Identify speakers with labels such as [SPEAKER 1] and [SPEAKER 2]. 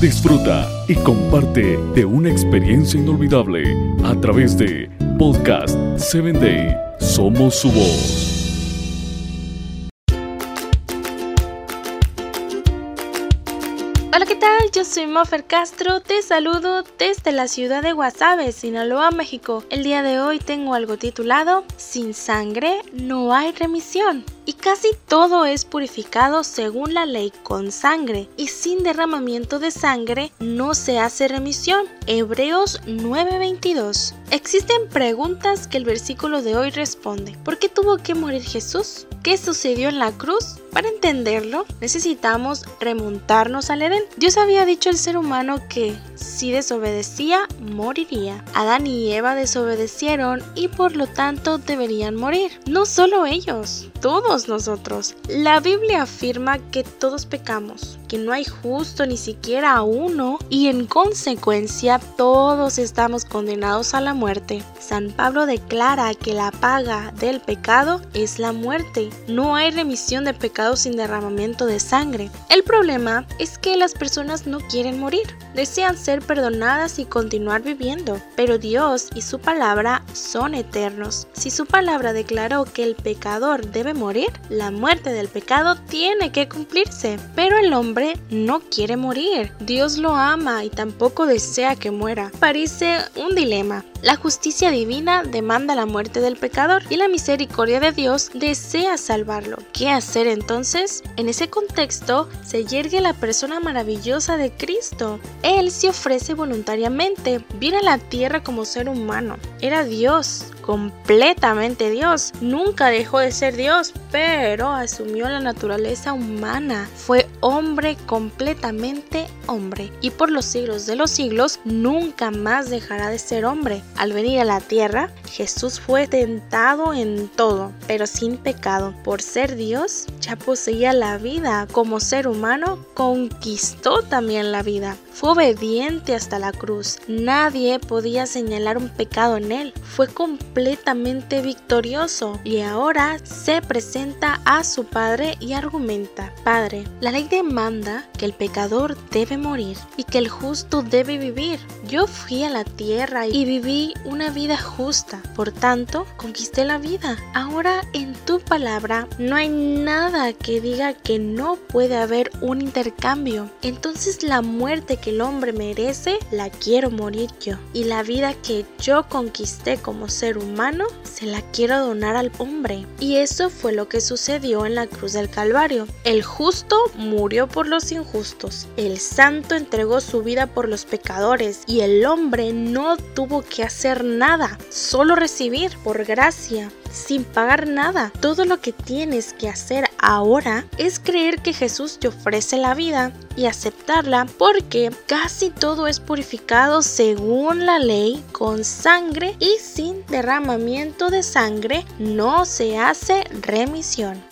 [SPEAKER 1] Disfruta y comparte de una experiencia inolvidable a través de Podcast 7 Day. Somos su voz.
[SPEAKER 2] Hola, ¿qué tal? Yo soy Mofer Castro, te saludo desde la ciudad de Guasave, Sinaloa, México. El día de hoy tengo algo titulado Sin sangre no hay remisión. Y casi todo es purificado según la ley con sangre, y sin derramamiento de sangre no se hace remisión. Hebreos 9:22. Existen preguntas que el versículo de hoy responde. ¿Por qué tuvo que morir Jesús? ¿Qué sucedió en la cruz? Para entenderlo, necesitamos remontarnos al Edén. Dios había dicho al ser humano que si desobedecía, moriría. Adán y Eva desobedecieron y por lo tanto deberían morir. No solo ellos, todos nosotros. La Biblia afirma que todos pecamos, no hay justo ni siquiera uno y en consecuencia todos estamos condenados a la muerte. San Pablo declara que la paga del pecado es la muerte. No hay remisión de pecados sin derramamiento de sangre. El problema es que las personas no quieren morir, desean ser perdonadas y continuar viviendo, pero Dios y su palabra son eternos. Si su palabra declaró que el pecador debe morir, la muerte del pecado tiene que cumplirse, pero el hombre no quiere morir. Dios lo ama y tampoco desea que muera. Parece un dilema. La justicia divina demanda la muerte del pecador y la misericordia de Dios desea salvarlo. ¿Qué hacer entonces? En ese contexto se yergue la persona maravillosa de Cristo. Él se ofrece voluntariamente, viene a la tierra como ser humano. Era Dios, completamente Dios. Nunca dejó de ser Dios, pero asumió la naturaleza humana. Fue hombre completamente hombre. Y por los siglos de los siglos nunca más dejará de ser hombre. Al venir a la tierra, Jesús fue tentado en todo, pero sin pecado. Por ser Dios, ya poseía la vida. Como ser humano, conquistó también la vida. Fue obediente hasta la cruz. Nadie podía señalar un pecado en él. Fue completamente victorioso y ahora se presenta a su padre y argumenta, Padre, la ley demanda que el pecador debe morir y que el justo debe vivir. Yo fui a la tierra y viví una vida justa, por tanto, conquisté la vida. Ahora en tu palabra no hay nada que diga que no puede haber un intercambio. Entonces la muerte que el hombre merece, la quiero morir yo. Y la vida que yo conquisté como ser humano, se la quiero donar al hombre. Y eso fue lo que sucedió en la cruz del Calvario. El justo murió por los injustos. El santo entregó su vida por los pecadores. Y el hombre no tuvo que hacer nada, recibir por gracia sin pagar nada. Todo lo que tienes que hacer ahora es creer que Jesús te ofrece la vida y aceptarla porque casi todo es purificado según la ley con sangre y sin derramamiento de sangre no se hace remisión.